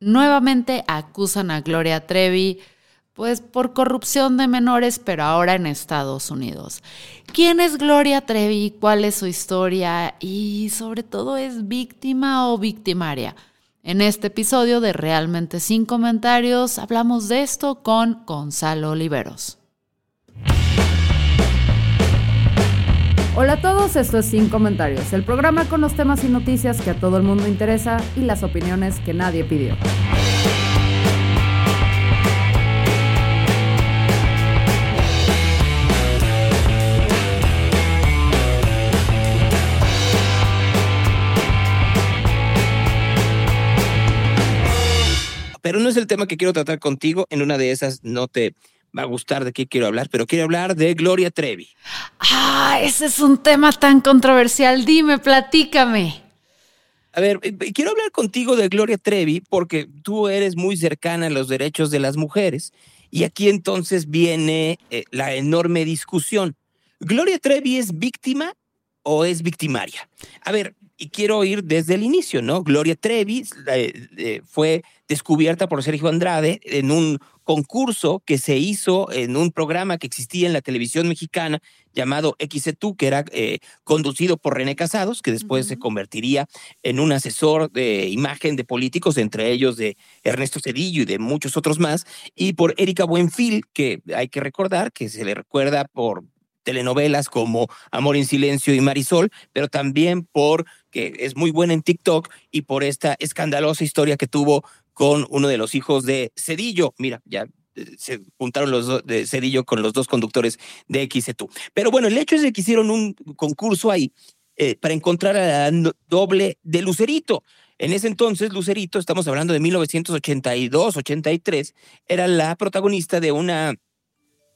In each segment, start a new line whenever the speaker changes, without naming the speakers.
Nuevamente acusan a Gloria Trevi pues por corrupción de menores, pero ahora en Estados Unidos. ¿Quién es Gloria Trevi? ¿Cuál es su historia? Y sobre todo, ¿es víctima o victimaria? En este episodio de Realmente Sin Comentarios hablamos de esto con Gonzalo Oliveros.
Hola a todos, esto es Sin Comentarios, el programa con los temas y noticias que a todo el mundo interesa y las opiniones que nadie pidió.
Pero no es el tema que quiero tratar contigo. En una de esas no te va a gustar de qué quiero hablar, pero quiero hablar de Gloria Trevi.
Ah, ese es un tema tan controversial. Dime, platícame.
A ver, eh, quiero hablar contigo de Gloria Trevi porque tú eres muy cercana a los derechos de las mujeres y aquí entonces viene eh, la enorme discusión. ¿Gloria Trevi es víctima o es victimaria? A ver, y quiero ir desde el inicio, ¿no? Gloria Trevi eh, fue descubierta por Sergio Andrade en un concurso que se hizo en un programa que existía en la televisión mexicana llamado XETU, que era eh, conducido por René Casados, que después se convertiría en un asesor de imagen de políticos, entre ellos de Ernesto Cedillo y de muchos otros más, y por Erika Buenfil, que hay que recordar que se le recuerda por telenovelas como Amor en Silencio y Marisol, pero también por que es muy buena en TikTok y por esta escandalosa historia que tuvo con uno de los hijos de Cedillo. Mira, ya eh, se juntaron los dos de Cedillo con los dos conductores de XETU. Pero bueno, el hecho es que hicieron un concurso ahí eh, para encontrar a la doble de Lucerito. En ese entonces, Lucerito, estamos hablando de 1982-83, era la protagonista de una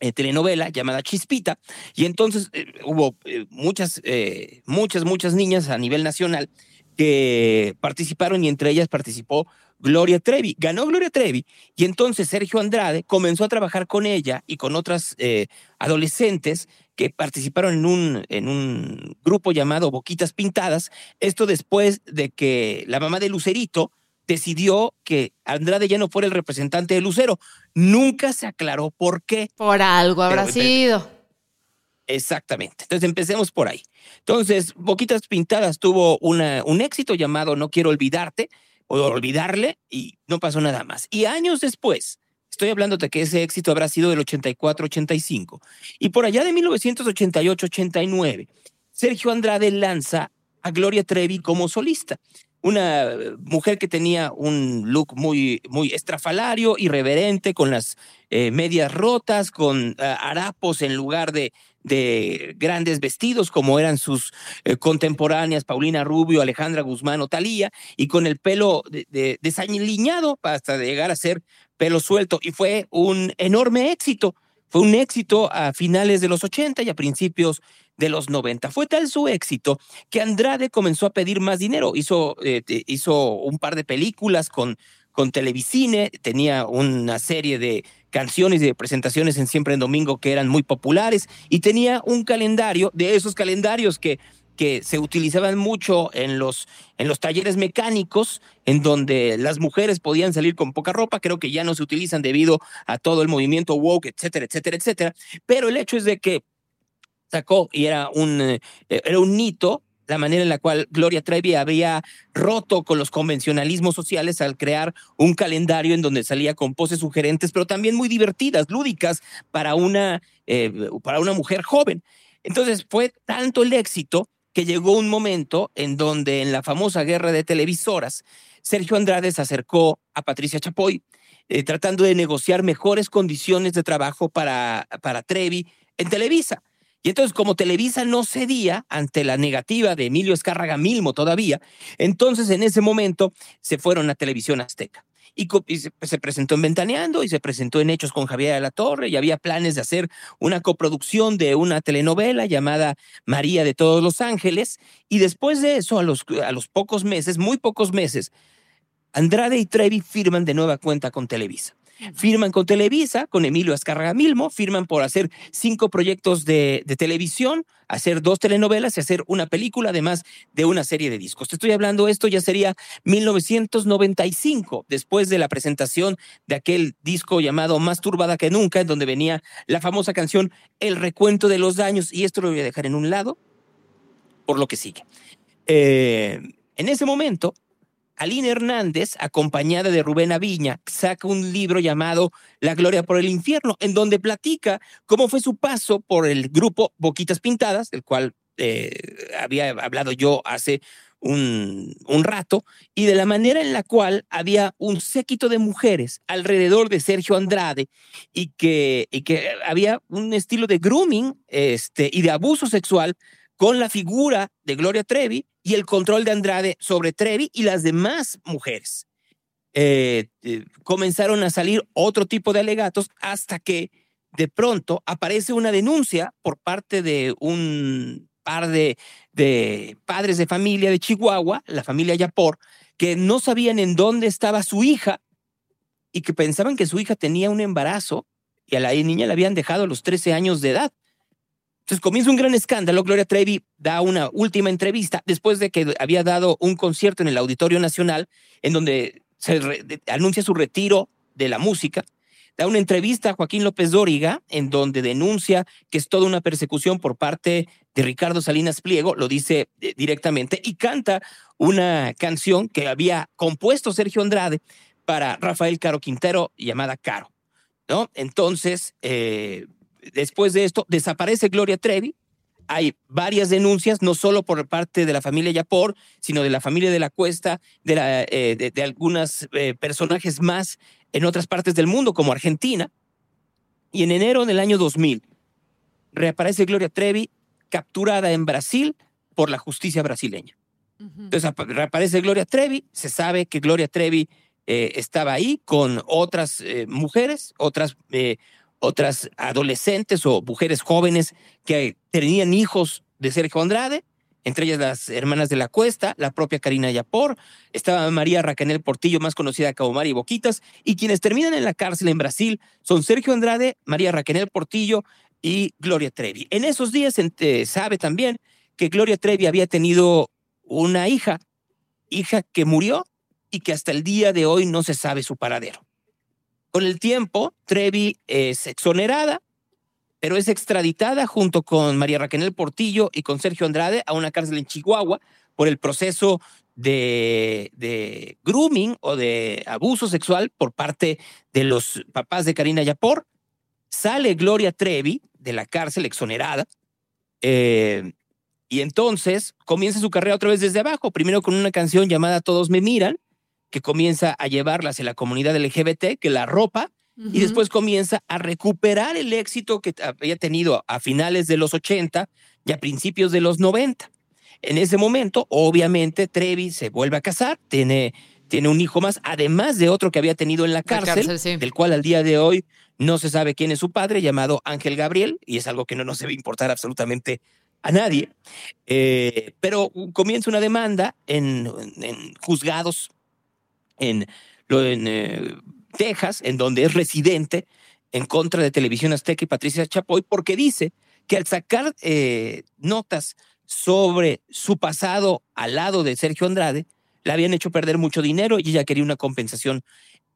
eh, telenovela llamada Chispita, y entonces hubo muchas, muchas, muchas niñas a nivel nacional que participaron y entre ellas participó Gloria Trevi. Ganó Gloria Trevi y entonces Sergio Andrade comenzó a trabajar con ella y con otras eh, adolescentes que participaron en un, en un grupo llamado Boquitas Pintadas. Esto después de que la mamá de Lucerito decidió que Andrade ya no fuera el representante de Lucero. Nunca se aclaró por qué.
Por algo habrá sido.
Exactamente. Entonces empecemos por ahí. Entonces, Boquitas Pintadas tuvo una, un éxito llamado No quiero olvidarte, o olvidarle y no pasó nada más. Y años después, estoy hablando de que ese éxito habrá sido del 84-85, y por allá de 1988-89, Sergio Andrade lanza a Gloria Trevi como solista. Una mujer que tenía un look muy, muy estrafalario, irreverente, con las eh, medias rotas, con eh, harapos en lugar de, de grandes vestidos como eran sus eh, contemporáneas Paulina Rubio, Alejandra Guzmán o Talía, y con el pelo de, desaliñado hasta llegar a ser pelo suelto. Y fue un enorme éxito. Fue un éxito a finales de los 80 y a principios de los 90. Fue tal su éxito que Andrade comenzó a pedir más dinero. Hizo, eh, hizo un par de películas con, con tenía una serie de canciones y de presentaciones en Siempre en Domingo que eran muy populares y tenía un calendario de esos calendarios que, que se utilizaban mucho en los, en los talleres mecánicos, en donde las mujeres podían salir con poca ropa, creo que ya no se utilizan debido a todo el movimiento woke, etcétera, etcétera, etcétera. Pero el hecho es de que sacó y era un, eh, era un hito la manera en la cual Gloria Trevi había roto con los convencionalismos sociales al crear un calendario en donde salía con poses sugerentes, pero también muy divertidas, lúdicas para una, eh, para una mujer joven. Entonces fue tanto el éxito que llegó un momento en donde en la famosa guerra de televisoras, Sergio Andrade se acercó a Patricia Chapoy, eh, tratando de negociar mejores condiciones de trabajo para, para Trevi en Televisa. Y entonces, como Televisa no cedía ante la negativa de Emilio Escárraga Milmo todavía, entonces en ese momento se fueron a Televisión Azteca. Y, se, presentó en Ventaneando y se presentó en Hechos con Javier de la Torre y había planes de hacer una coproducción de una telenovela llamada María de todos los Ángeles. Y después de eso, a los, a los pocos meses, muy pocos meses, Andrade y Trevi firman de nueva cuenta con Televisa. Firman con Televisa, con Emilio Azcárraga Milmo, firman por hacer cinco proyectos de, televisión, hacer dos telenovelas y hacer una película, además de una serie de discos. Te estoy hablando, esto ya sería 1995, después de la presentación de aquel disco llamado Más turbada que nunca, en donde venía la famosa canción El recuento de los daños, y esto lo voy a dejar en un lado por lo que sigue. Eh, en ese momento, Aline Hernández, acompañada de Rubén Aviña, saca un libro llamado La Gloria por el Infierno, en donde platica cómo fue su paso por el grupo Boquitas Pintadas, del cual eh, había hablado yo hace un, un, rato, y de la manera en la cual había un séquito de mujeres alrededor de Sergio Andrade y que, y que había un estilo de grooming este, y de abuso sexual con la figura de Gloria Trevi y el control de Andrade sobre Trevi y las demás mujeres. Eh, eh, comenzaron a salir otro tipo de alegatos hasta que de pronto aparece una denuncia por parte de un par de, de padres de familia de Chihuahua, la familia Yapor, que no sabían en dónde estaba su hija y que pensaban que su hija tenía un embarazo y a la niña la habían dejado a los 13 años de edad. Entonces comienza un gran escándalo. Gloria Trevi da una última entrevista después de que había dado un concierto en el Auditorio Nacional en donde se anuncia su retiro de la música. Da una entrevista a Joaquín López Dóriga en donde denuncia que es toda una persecución por parte de Ricardo Salinas Pliego, lo dice eh, directamente, y canta una canción que había compuesto Sergio Andrade para Rafael Caro Quintero llamada Caro. ¿no? Entonces, eh, después de esto, desaparece Gloria Trevi. Hay varias denuncias, no solo por parte de la familia Yapor, sino de la familia de la Cuesta, de, la, eh, de, algunos eh, personajes más en otras partes del mundo, como Argentina. Y en enero del año 2000, reaparece Gloria Trevi capturada en Brasil por la justicia brasileña. Entonces reaparece Gloria Trevi, se sabe que Gloria Trevi eh, estaba ahí con otras mujeres, otras otras adolescentes o mujeres jóvenes que tenían hijos de Sergio Andrade, entre ellas las hermanas de la Cuesta, la propia Karina Yapor, estaba María Racanel Portillo, más conocida como Mari Boquitas, y quienes terminan en la cárcel en Brasil son Sergio Andrade, María Racanel Portillo y Gloria Trevi. En esos días se sabe también que Gloria Trevi había tenido una hija, hija que murió y que hasta el día de hoy no se sabe su paradero. Con el tiempo, Trevi es exonerada, pero es extraditada junto con María Raquel Portillo y con Sergio Andrade a una cárcel en Chihuahua por el proceso de, grooming o de abuso sexual por parte de los papás de Karina Yapor. Sale Gloria Trevi de la cárcel exonerada. Eh, y entonces comienza su carrera otra vez desde abajo, primero con una canción llamada Todos me miran, que comienza a llevarla hacia la comunidad LGBT, que la ropa, y después comienza a recuperar el éxito que había tenido a finales de los 80 y a principios de los 90. En ese momento, obviamente, Trevi se vuelve a casar, tiene, tiene un hijo más, además de otro que había tenido en la cárcel, del cual al día de hoy no se sabe quién es su padre, llamado Ángel Gabriel, y es algo que no nos debe importar absolutamente a nadie. Eh, pero comienza una demanda en, en juzgados en, eh, Texas, en donde es residente en contra de Televisión Azteca y Patricia Chapoy, porque dice que al sacar eh, notas sobre su pasado al lado de Sergio Andrade, le habían hecho perder mucho dinero y ella quería una compensación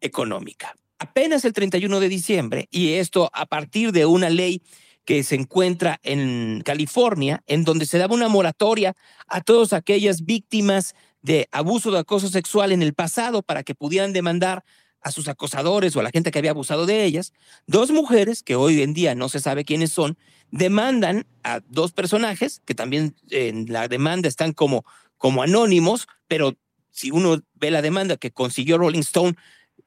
económica. Apenas el 31 de diciembre, y esto a partir de una ley que se encuentra en California, en donde se daba una moratoria a todas aquellas víctimas de abuso de acoso sexual en el pasado para que pudieran demandar a sus acosadores o a la gente que había abusado de ellas, dos mujeres, que hoy en día no se sabe quiénes son, demandan a dos personajes que también en la demanda están como, como anónimos, pero si uno ve la demanda que consiguió Rolling Stone,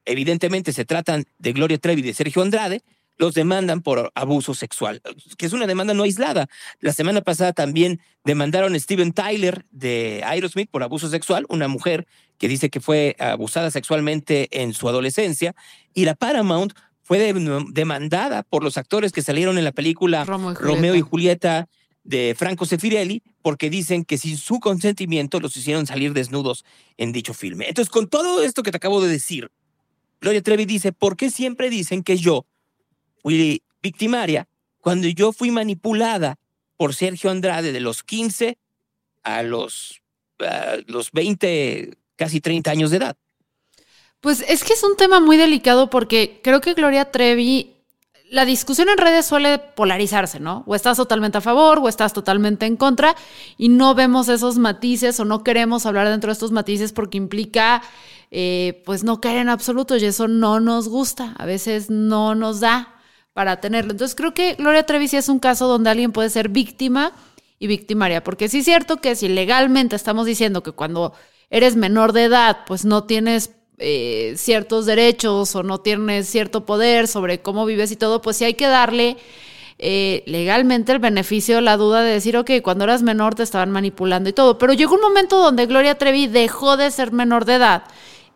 evidentemente se tratan de Gloria Trevi y de Sergio Andrade, los demandan por abuso sexual, que es una demanda no aislada. La semana pasada también demandaron a Steven Tyler de Aerosmith por abuso sexual, una mujer que dice que fue abusada sexualmente en su adolescencia, y la Paramount fue demandada por los actores que salieron en la película Romeo y Julieta, de Franco Sefirelli, porque dicen que sin su consentimiento los hicieron salir desnudos en dicho filme. Entonces, con todo esto que te acabo de decir, Gloria Trevi dice, ¿por qué siempre dicen que yo fui victimaria cuando yo fui manipulada por Sergio Andrade de los 15 a los, los 20, casi 30 años de edad?
Pues es que es un tema muy delicado porque creo que Gloria Trevi la discusión en redes suele polarizarse, ¿no? O estás totalmente a favor o estás totalmente en contra y no vemos esos matices o no queremos hablar dentro de estos matices porque implica, eh, pues, no caer en absoluto y eso no nos gusta, a veces no nos da para tenerlo. Entonces creo que Gloria Trevi sí es un caso donde alguien puede ser víctima y victimaria, porque sí es cierto que si legalmente estamos diciendo que cuando eres menor de edad, pues no tienes eh, ciertos derechos o no tienes cierto poder sobre cómo vives y todo, pues sí hay que darle eh, legalmente el beneficio, la duda de decir, ok, cuando eras menor te estaban manipulando y todo. Pero llegó un momento donde Gloria Trevi dejó de ser menor de edad.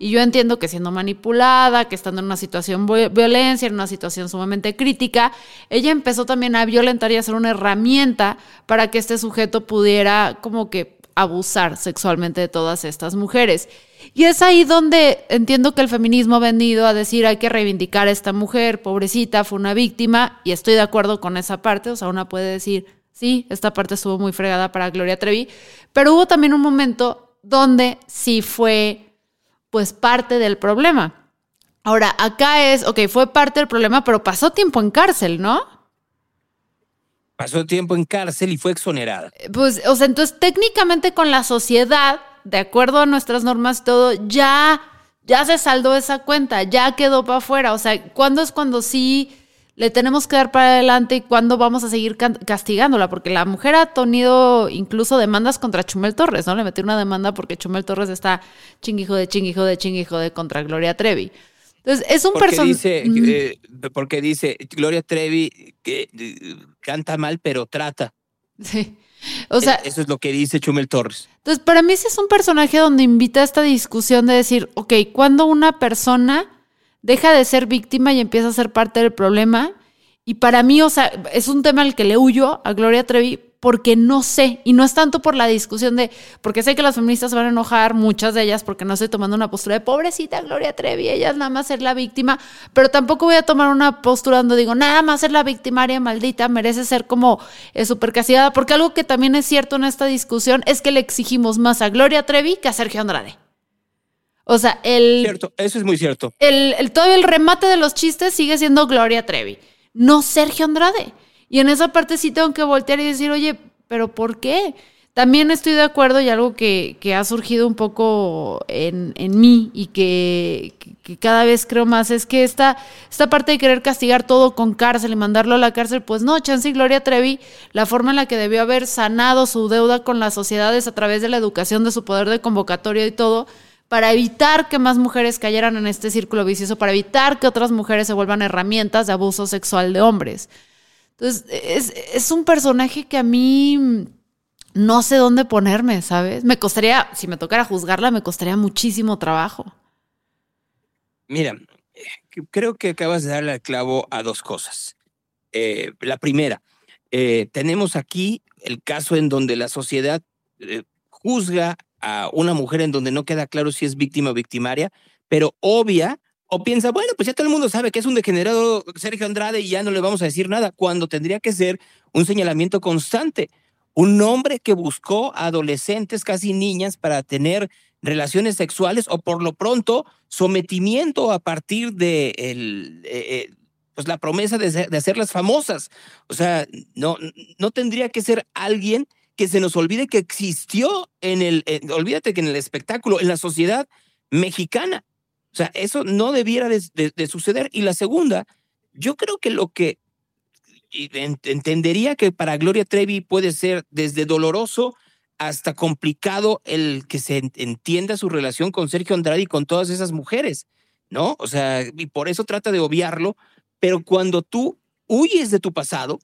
Y yo entiendo que siendo manipulada, que estando en una situación de violencia, en una situación sumamente crítica, ella empezó también a violentar y a ser una herramienta para que este sujeto pudiera como que abusar sexualmente de todas estas mujeres. Y es ahí donde entiendo que el feminismo ha venido a decir hay que reivindicar a esta mujer, pobrecita, fue una víctima, y estoy de acuerdo con esa parte, o sea, una puede decir, sí, esta parte estuvo muy fregada para Gloria Trevi, pero hubo también un momento donde sí fue, pues, parte del problema. Ahora, acá es, ok, fue parte del problema, pero pasó tiempo en cárcel, ¿no?
Pasó tiempo en cárcel y fue exonerada.
Pues, o sea, entonces técnicamente con la sociedad de acuerdo a nuestras normas, todo, ya, ya se saldó esa cuenta, ya quedó para afuera. O sea, ¿cuándo es cuando sí le tenemos que dar para adelante y cuándo vamos a seguir castigándola? Porque la mujer ha tenido incluso demandas contra Chumel Torres, ¿no? Le metió una demanda porque Chumel Torres está chinguijo de chinguijo de chinguijo de contra Gloria Trevi. Entonces, es un personaje.
Eh, porque dice Gloria Trevi que eh, canta mal, pero trata.
Sí. O sea,
e-, eso es lo que dice Chumel Torres.
Entonces, para mí ese es un personaje donde invita a esta discusión de decir, ok, cuando una persona deja de ser víctima y empieza a ser parte del problema, y para mí, o sea, es un tema al que le huyo a Gloria Trevi porque no sé, y no es tanto por la discusión de, porque sé que las feministas van a enojar, muchas de ellas, porque no estoy tomando una postura de pobrecita Gloria Trevi, ella es nada más ser la víctima, pero tampoco voy a tomar una postura donde digo, nada más ser la victimaria maldita, merece ser como eh, súper castigada, porque algo que también es cierto en esta discusión es que le exigimos más a Gloria Trevi que a Sergio Andrade. O sea, el...
Cierto, eso es muy cierto.
El, el, todo el remate de los chistes sigue siendo Gloria Trevi, no Sergio Andrade. Y en esa parte sí tengo que voltear y decir, oye, pero ¿por qué? También estoy de acuerdo y algo que, ha surgido un poco en, mí y que, cada vez creo más es que esta, esta parte de querer castigar todo con cárcel y mandarlo a la cárcel, pues no, Chance y Gloria Trevi, la forma en la que debió haber sanado su deuda con las sociedades a través de la educación, de su poder de convocatoria y todo, para evitar que más mujeres cayeran en este círculo vicioso, para evitar que otras mujeres se vuelvan herramientas de abuso sexual de hombres. Entonces, es, un personaje que a mí no sé dónde ponerme, ¿sabes? Me costaría, si me tocara juzgarla, me costaría muchísimo trabajo.
Mira, creo que acabas de darle al clavo a dos cosas. Eh, la primera, eh, tenemos aquí el caso en donde la sociedad eh, juzga a una mujer en donde no queda claro si es víctima o victimaria, pero obvia o piensa, bueno, pues ya todo el mundo sabe que es un degenerado Sergio Andrade y ya no le vamos a decir nada, cuando tendría que ser un señalamiento constante. Un hombre que buscó adolescentes, casi niñas, para tener relaciones sexuales o por lo pronto sometimiento a partir de el, eh, eh, pues la promesa de, de, hacerlas famosas. O sea, no, no tendría que ser alguien que se nos olvide que existió en el, olvídate que en el espectáculo, en la sociedad mexicana. O sea, eso no debiera de, suceder. Y la segunda, yo creo que lo que entendería que para Gloria Trevi puede ser desde doloroso hasta complicado el que se entienda su relación con Sergio Andrade y con todas esas mujeres, ¿no? O sea, y por eso trata de obviarlo, Pero cuando tú huyes de tu pasado,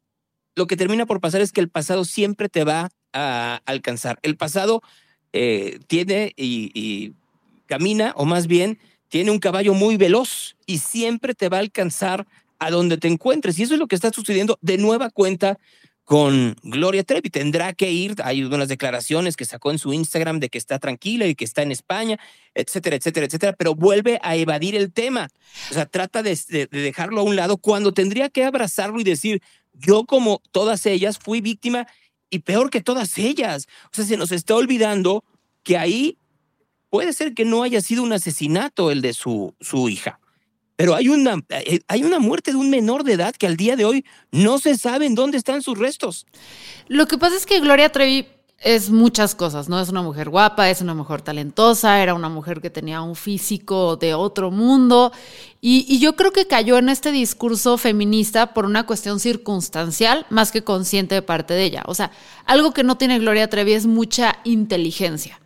lo que termina por pasar es que el pasado siempre te va a alcanzar. El pasado eh, tiene y, camina, o más bien, tiene un caballo muy veloz y siempre te va a alcanzar a donde te encuentres. Y eso es lo que está sucediendo de nueva cuenta con Gloria Trevi. Tendrá que ir, hay unas declaraciones que sacó en su Instagram de que está tranquila y que está en España, etcétera, etcétera, etcétera, pero vuelve a evadir el tema. O sea, trata de, de dejarlo a un lado cuando tendría que abrazarlo y decir, yo como todas ellas fui víctima y peor que todas ellas. O sea, se nos está olvidando que ahí puede ser que no haya sido un asesinato el de su, su hija pero hay una, eh, hay una muerte de un menor de edad que al día de hoy no se sabe en dónde están sus restos.
Lo que pasa es que Gloria Trevi es muchas cosas, ¿no? Es una mujer guapa, es una mujer talentosa, era una mujer que tenía un físico de otro mundo. Y, yo creo que cayó en este discurso feminista por una cuestión circunstancial más que consciente de parte de ella. O sea, algo que no tiene Gloria Trevi es mucha inteligencia.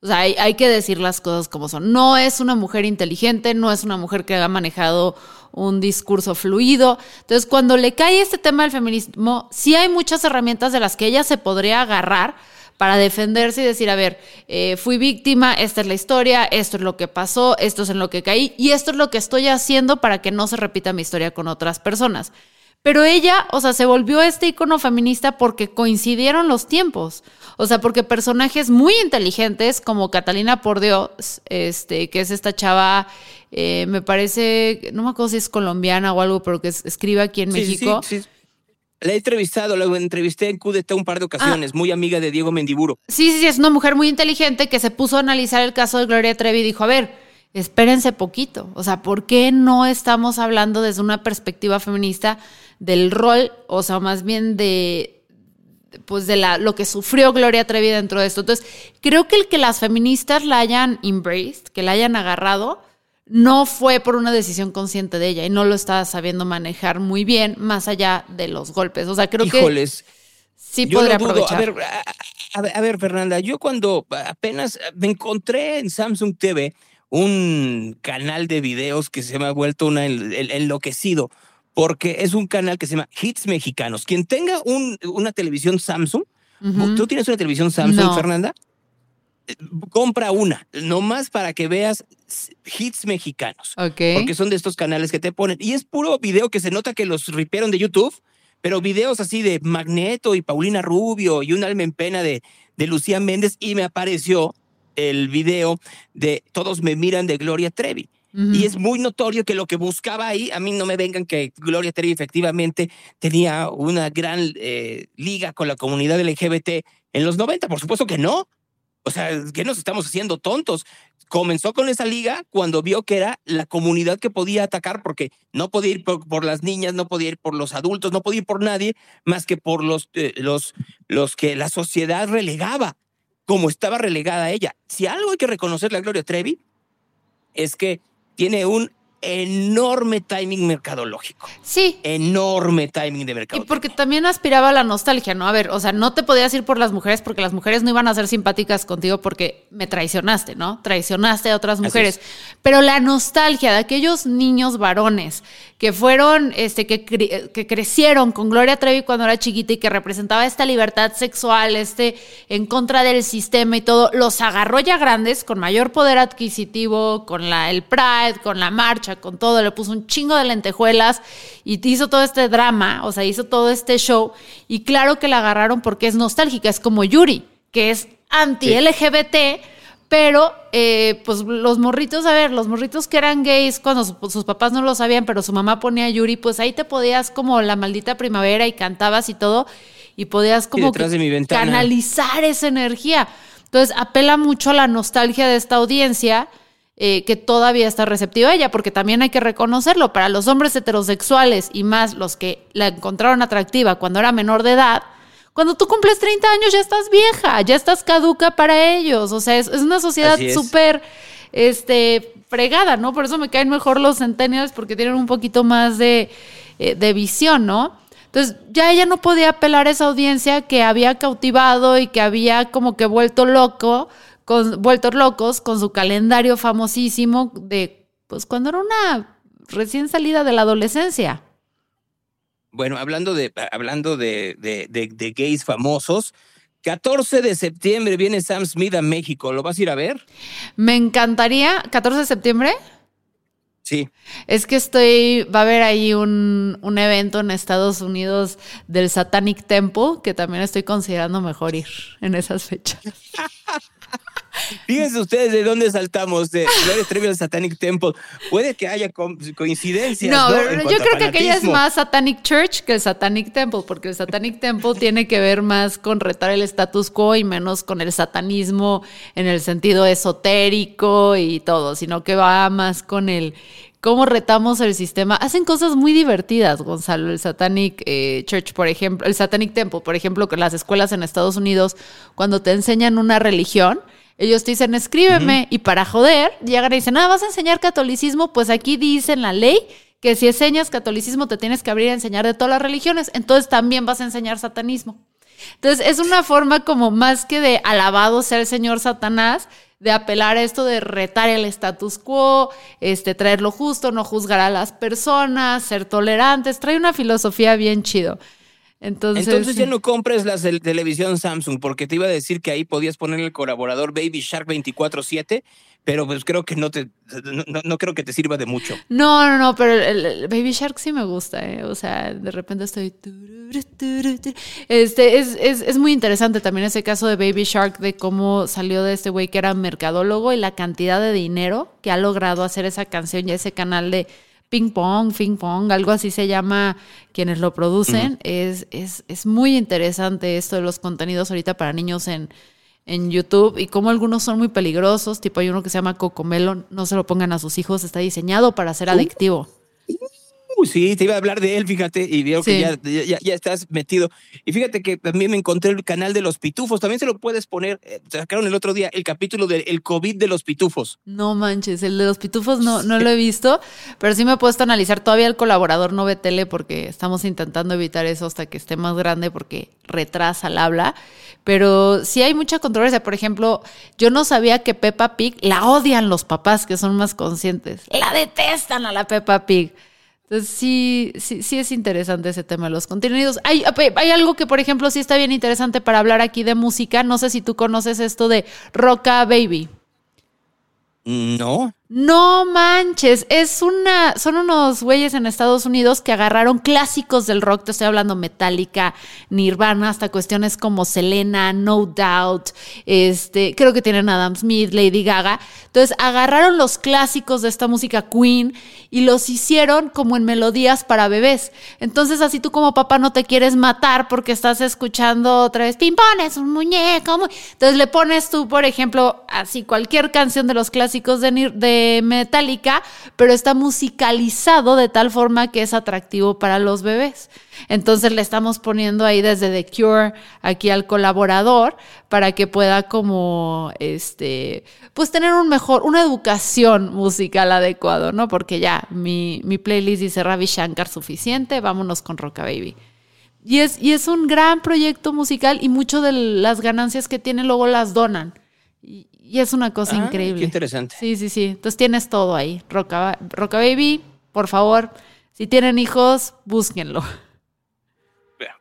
O sea, hay, hay, que decir las cosas como son. No es una mujer inteligente, no es una mujer que haya manejado un discurso fluido. Entonces, cuando le cae este tema del feminismo, sí hay muchas herramientas de las que ella se podría agarrar para defenderse y decir, a ver, eh, fui víctima, esta es la historia, esto es lo que pasó, esto es en lo que caí y esto es lo que estoy haciendo para que no se repita mi historia con otras personas. Pero ella, o sea, se volvió este icono feminista porque coincidieron los tiempos. O sea, porque personajes muy inteligentes como Catalina por Dios, este, que es esta chava, eh, me parece, no me acuerdo si es colombiana o algo, pero que es, escribe aquí en
Sí,
México.
sí, sí. La he entrevistado, la entrevisté en QDT un par de ocasiones, muy amiga de Diego Mendiburo.
Sí, sí, sí, es una mujer muy inteligente que se puso a analizar el caso de Gloria Trevi y dijo, a ver, espérense poquito. O sea, ¿por qué no estamos hablando desde una perspectiva feminista del rol, o sea, más bien de pues de la, lo que sufrió Gloria Trevi dentro de esto. Entonces, creo que el que las feministas la hayan embraced, que la hayan agarrado, no fue por una decisión consciente de ella y no lo estaba sabiendo manejar muy bien, más allá de los golpes. O sea, creo
Híjoles,
que sí podría aprovechar.
A ver, a, ver, a ver, Fernanda, yo cuando apenas me encontré en Samsung TV un canal de videos que se me ha vuelto en- en- enloquecido, porque es un canal que se llama Hits Mexicanos. Quien tenga un, una televisión Samsung. ¿tú tienes una televisión Samsung,
No.
Fernanda? Compra una, nomás para que veas hits mexicanos. Porque son de estos canales que te ponen. Y es puro video que se nota que los ripearon de YouTube, pero videos así de Magneto y Paulina Rubio y un alma en pena de, de Lucía Méndez. Y me apareció el video de Todos me miran de Gloria Trevi. Y es muy notorio que lo que buscaba ahí, a mí no me vengan que Gloria Trevi efectivamente tenía una gran eh, liga con la comunidad LGBT en los 90, por supuesto que no. O sea, que nos estamos haciendo tontos. Comenzó con esa liga cuando vio que era la comunidad que podía atacar porque no podía ir por, las niñas, no podía ir por los adultos, no podía ir por nadie más que por los, eh, los, los que la sociedad relegaba, como estaba relegada ella. Si algo hay que reconocerle a Gloria Trevi es que tiene un enorme timing mercadológico.
Sí.
Enorme timing de
Y
mercado.
porque también aspiraba a la nostalgia, ¿no? A ver, o sea, no te podías ir por las mujeres porque las mujeres no iban a ser simpáticas contigo porque me traicionaste, ¿no? Traicionaste a otras mujeres.
es.
Pero la nostalgia de aquellos niños varones que fueron, este, que, cre- que crecieron con Gloria Trevi cuando era chiquita y que representaba esta libertad sexual, este, en contra del sistema y todo, los agarró ya grandes, con mayor poder adquisitivo, con la, el Pride, con la marcha, con todo, le puso un chingo de lentejuelas y hizo todo este drama, o sea, hizo todo este show. Y claro que la agarraron porque es nostálgica, es como Yuri, que es anti-LGBT, pero eh, pues los morritos, a ver, los morritos que eran gays cuando su- sus papás no lo sabían, pero su mamá ponía Yuri, pues ahí te podías como la maldita primavera y cantabas y todo, y podías como que
de mi
canalizar esa energía. Entonces apela mucho a la nostalgia de esta audiencia eh, que todavía está receptiva a ella, porque también hay que reconocerlo, para los hombres heterosexuales y más los que la encontraron atractiva cuando era menor de edad, cuando tú cumples 30 años ya estás vieja, ya estás caduca para ellos, o sea, es, es una sociedad
es.
súper este, fregada, ¿no? Por eso me caen mejor los centennials porque tienen un poquito más de, eh, de visión, ¿no? Entonces ya ella no podía apelar a esa audiencia que había cautivado y que había como que vuelto loco, con, vueltos locos con su calendario famosísimo de, pues cuando era una recién salida de la adolescencia.
Bueno, hablando de, hablando de, de, de, de gays famosos, 14 de septiembre viene Sam Smith a México. ¿Lo vas a ir a ver?
Me encantaría, 14 de septiembre.
Sí.
Es que estoy, va a haber ahí un, un, evento en Estados Unidos del Satanic Temple, que también estoy considerando mejor ir en esas fechas.
Fíjense ustedes de dónde saltamos, de Gloria Trevi al Satanic Temple. Puede que haya co coincidencias.
No,
¿no?
pero yo creo que aquella es más Satanic Church que el Satanic Temple, porque el Satanic Temple tiene que ver más con retar el status quo y menos con el satanismo en el sentido esotérico y todo, sino que va más con el cómo retamos el sistema. Hacen cosas muy divertidas, Gonzalo. El Satanic eh, Church, por ejemplo, el Satanic Temple, por ejemplo, que las escuelas en Estados Unidos, cuando te enseñan una religión, ellos te dicen, escríbeme, uh -huh. y para joder, llegan y dicen, ah, vas a enseñar catolicismo, pues aquí dice en la ley que si enseñas catolicismo te tienes que abrir a enseñar de todas las religiones, entonces también vas a enseñar satanismo. Entonces es una forma como más que de alabado ser el señor Satanás, de apelar a esto de retar el status quo, este, traer lo justo, no juzgar a las personas, ser tolerantes, trae una filosofía bien chido. Entonces,
Entonces, ya no compres la televisión Samsung, porque te iba a decir que ahí podías poner el colaborador Baby Shark 24-7, pero pues creo que no te no, no, creo que te sirva de mucho.
No, no, no, pero el, el Baby Shark sí me gusta, ¿eh? O sea, de repente estoy. Este es, es, es muy interesante también ese caso de Baby Shark, de cómo salió de este güey que era mercadólogo y la cantidad de dinero que ha logrado hacer esa canción y ese canal de ping pong, ping pong, algo así se llama quienes lo producen. Uh -huh. es, es, es, muy interesante esto de los contenidos ahorita para niños en, en YouTube y como algunos son muy peligrosos, tipo hay uno que se llama Cocomelo, no se lo pongan a sus hijos, está diseñado para ser adictivo.
Uh, sí, te iba a hablar de él, fíjate, y veo sí. que ya, ya, ya, estás metido. Y fíjate que también me encontré el canal de los pitufos, también se lo puedes poner, eh, sacaron el otro día el capítulo del el COVID de los pitufos.
No manches, el de los pitufos no, no lo he visto, pero sí me he puesto a analizar, todavía el colaborador no ve tele porque estamos intentando evitar eso hasta que esté más grande porque retrasa el habla, pero sí hay mucha controversia, por ejemplo, yo no sabía que Peppa Pig la odian los papás que son más conscientes, la detestan a la Peppa Pig. Entonces sí, sí, sí es interesante ese tema de los contenidos. Hay, hay algo que, por ejemplo, sí está bien interesante para hablar aquí de música. No sé si tú conoces esto de Rocka Baby.
No.
No manches, es una, son unos güeyes en Estados Unidos que agarraron clásicos del rock, te estoy hablando Metallica, Nirvana, hasta cuestiones como Selena, No Doubt, este, creo que tienen Adam Smith, Lady Gaga. Entonces agarraron los clásicos de esta música Queen y los hicieron como en melodías para bebés. Entonces así tú como papá no te quieres matar porque estás escuchando otra vez, pimpones, un muñeco. Entonces le pones tú, por ejemplo, así cualquier canción de los clásicos de, de Metallica, pero está musicalizado de tal forma que es atractivo para los bebés. Entonces le estamos poniendo ahí desde The Cure aquí al colaborador para que pueda como este pues tener un mejor una educación musical adecuado, ¿no? Porque ya mi, mi playlist dice Ravi Shankar suficiente, vámonos con Roca Baby. Y es, y es un gran proyecto musical y mucho de las ganancias que tiene luego las donan. Y es una cosa
ah,
increíble.
Qué interesante.
Sí, sí, sí. Entonces tienes todo ahí. Roca, Roca Baby, por favor, si tienen hijos, búsquenlo.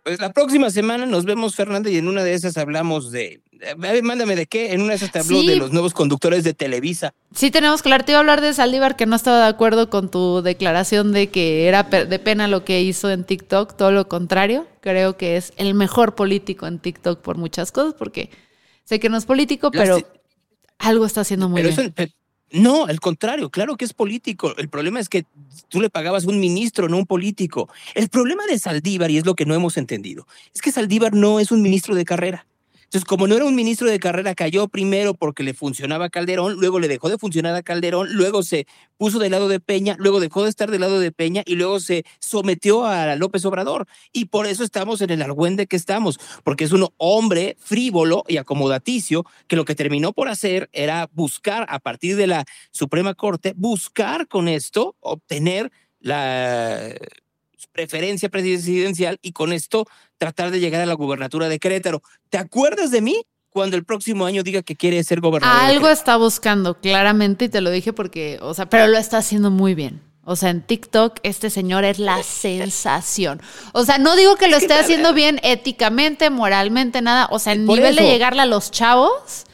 Pues la próxima semana nos vemos, Fernanda, y en una de esas hablamos de. Mándame de qué. En una de esas te habló sí. de los nuevos conductores de Televisa.
Sí, tenemos que hablar. Te iba a hablar de Saldívar, que no estaba de acuerdo con tu declaración de que era de pena lo que hizo en TikTok. Todo lo contrario. Creo que es el mejor político en TikTok por muchas cosas, porque sé que no es político, pero. Algo está haciendo muy
Pero
bien.
Eso, no, al contrario, claro que es político. El problema es que tú le pagabas un ministro, no un político. El problema de Saldívar, y es lo que no hemos entendido, es que Saldívar no es un ministro de carrera. Entonces, como no era un ministro de carrera, cayó primero porque le funcionaba a Calderón, luego le dejó de funcionar a Calderón, luego se puso del lado de Peña, luego dejó de estar del lado de Peña y luego se sometió a López Obrador. Y por eso estamos en el argüende que estamos, porque es un hombre frívolo y acomodaticio que lo que terminó por hacer era buscar a partir de la Suprema Corte, buscar con esto obtener la preferencia presidencial y con esto tratar de llegar a la gubernatura de Querétaro. ¿Te acuerdas de mí? Cuando el próximo año diga que quiere ser gobernador.
Algo está buscando, claramente, y te lo dije porque, o sea, pero lo está haciendo muy bien. O sea, en TikTok este señor es la sensación. O sea, no digo que lo esté haciendo bien éticamente, moralmente, nada. O sea, en
Por
nivel de llegarle a los chavos.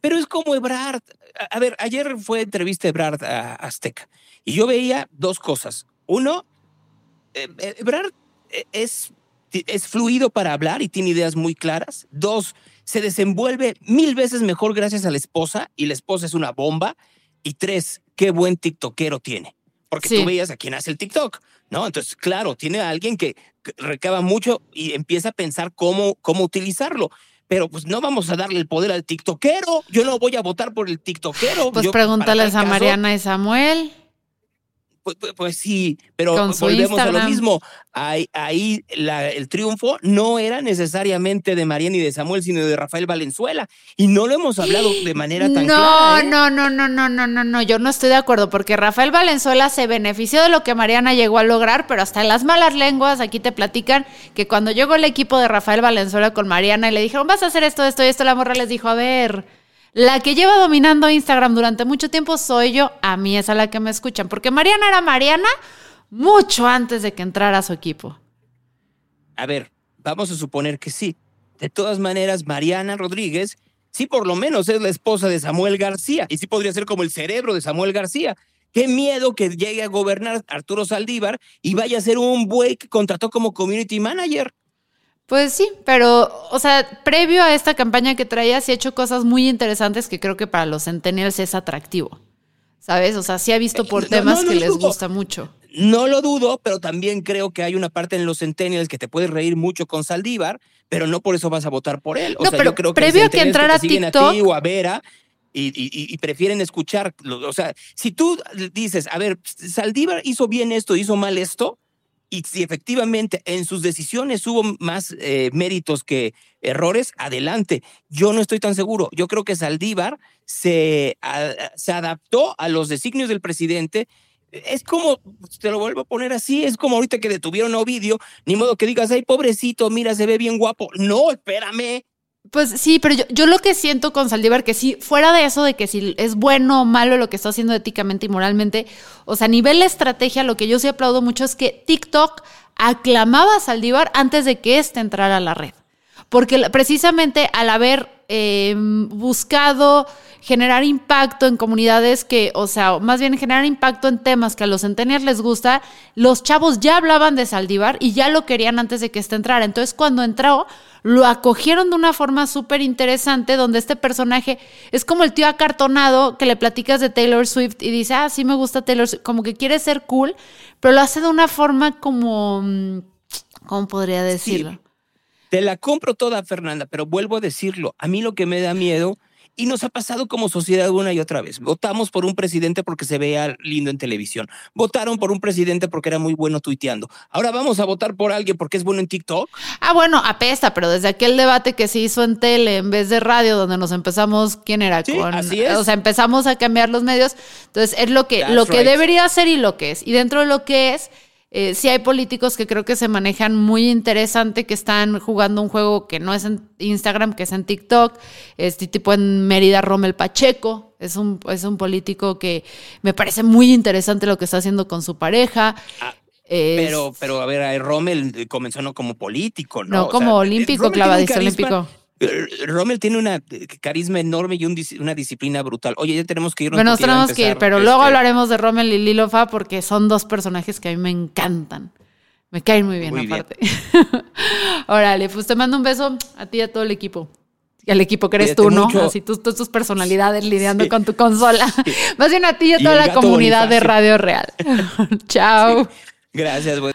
Pero es como Ebrard. A- ver, ayer fue entrevista de Ebrard a Azteca y yo veía dos cosas. Uno, Ebrard eh, es, es fluido para hablar y tiene ideas muy claras. Dos, se desenvuelve mil veces mejor gracias a la esposa y la esposa es una bomba. Y tres, qué buen tiktokero tiene. Porque
Sí.
tú veías a quien hace el TikTok, ¿no? Entonces, claro, tiene a alguien que recaba mucho y empieza a pensar cómo, cómo utilizarlo. Pero pues no vamos a darle el poder al tiktokero. Yo no voy a votar por el tiktokero.
Pues
Yo,
pregúntales
tal
a
caso,
Mariana y Samuel.
Pues, pues- pues sí, pero volvemos a lo mismo. Ahí, ahí la- el triunfo no era necesariamente de Mariana y de Samuel, sino de Rafael Valenzuela. Y no lo hemos hablado de manera tan
no,
clara. ¿eh?
no, no, no, no, no, no, no. Yo no estoy de acuerdo porque Rafael Valenzuela se benefició de lo que Mariana llegó a lograr, pero hasta en las malas lenguas aquí te platican que cuando llegó el equipo de Rafael Valenzuela con Mariana y le dijeron, vas a hacer esto, esto y esto, la morra les dijo, a ver, la que lleva dominando Instagram durante mucho tiempo soy yo, a mí es a la que me escuchan, porque Mariana era Mariana mucho antes de que entrara su equipo.
A ver, vamos a suponer que sí. De todas maneras, Mariana Rodríguez, sí por lo menos es la esposa de Samuel García y sí podría ser como el cerebro de Samuel García. Qué miedo que llegue a gobernar Arturo Saldívar y vaya a ser un buey que contrató como community manager.
Pues sí, pero, o sea, previo a esta campaña que traía, sí ha hecho cosas muy interesantes que creo que para los centennials es atractivo. ¿Sabes? O sea, sí ha visto por
no,
temas
no, no
que les
dudo.
gusta mucho.
No lo dudo, pero también creo que hay una parte en los centennials que te puedes reír mucho con Saldívar, pero no por eso vas a votar por él. O
No,
sea,
pero
yo creo que
previo a que entrara
te siguen
TikTok-
a ti o a Vera y- y prefieren escuchar. O sea, si tú dices, a ver, Saldívar hizo bien esto, hizo mal esto, y si efectivamente en sus decisiones hubo más eh, méritos que errores, adelante. Yo no estoy tan seguro. Yo creo que Saldívar se, se adaptó a los designios del presidente. Es como, te lo vuelvo a poner así, es como ahorita que detuvieron a Ovidio, ni modo que digas, ay, pobrecito, mira, se ve bien guapo. No, espérame.
Pues sí, pero yo, yo lo que siento con Saldívar, que sí, fuera de eso de que si es bueno o malo lo que está haciendo éticamente y moralmente, o sea, a nivel estrategia, lo que yo sí aplaudo mucho es que TikTok aclamaba a Saldívar antes de que éste entrara a la red. Porque precisamente al haber eh, buscado generar impacto en comunidades que, o sea, más bien generar impacto en temas que a los centennials les gusta, los chavos ya hablaban de Saldívar y ya lo querían antes de que este entrara. Entonces, cuando entró, lo acogieron de una forma súper interesante, donde este personaje es como el tío acartonado que le platicas de Taylor Swift y dice, ah, sí me gusta Taylor Swift, como que quiere ser cool, pero lo hace de una forma como, mm, ¿cómo podría decirlo?
Te la compro toda, Fernanda, pero vuelvo a decirlo. A mí lo que me da miedo, y nos ha pasado como sociedad una y otra vez. Votamos por un presidente porque se veía lindo en televisión. Votaron por un presidente porque era muy bueno tuiteando. Ahora vamos a votar por alguien porque es bueno en TikTok.
Ah, bueno, apesta, pero desde aquel debate que se hizo en tele en vez de radio, donde nos empezamos, ¿quién era?
Sí, así es.
O sea, empezamos a cambiar los medios. Entonces, es lo que,
That's
lo que debería ser y lo que es. Y dentro de lo que es, eh, sí hay políticos que creo que se manejan muy interesante, que están jugando un juego que no es en Instagram, que es en TikTok. Este tipo en Mérida, Rommel Pacheco. Es un, es un político que me parece muy interesante lo que está haciendo con su pareja.
Ah,
Es-
Pero, pero a ver, Rommel comenzó no como político, ¿no?
No,
O
como
sea,
olímpico, clavadista olímpico.
Eh, Rommel tiene una eh, carisma enorme y un una disciplina brutal. Oye, ya tenemos que irnos.
Bueno, nos tenemos que ir, pero luego
este,
hablaremos de Rommel y Lilofa porque son dos personajes que a mí me encantan. Me caen muy bien,
Muy bien.
aparte. Órale, pues te mando un beso a ti y a todo el equipo. Y al equipo que eres
Cuídate
tú, ¿no?
mucho.
Así tus tus personalidades lidiando
Sí.
con tu consola. Más bien a ti y a toda la comunidad de. Radio Real. Chao.
Gracias, güey.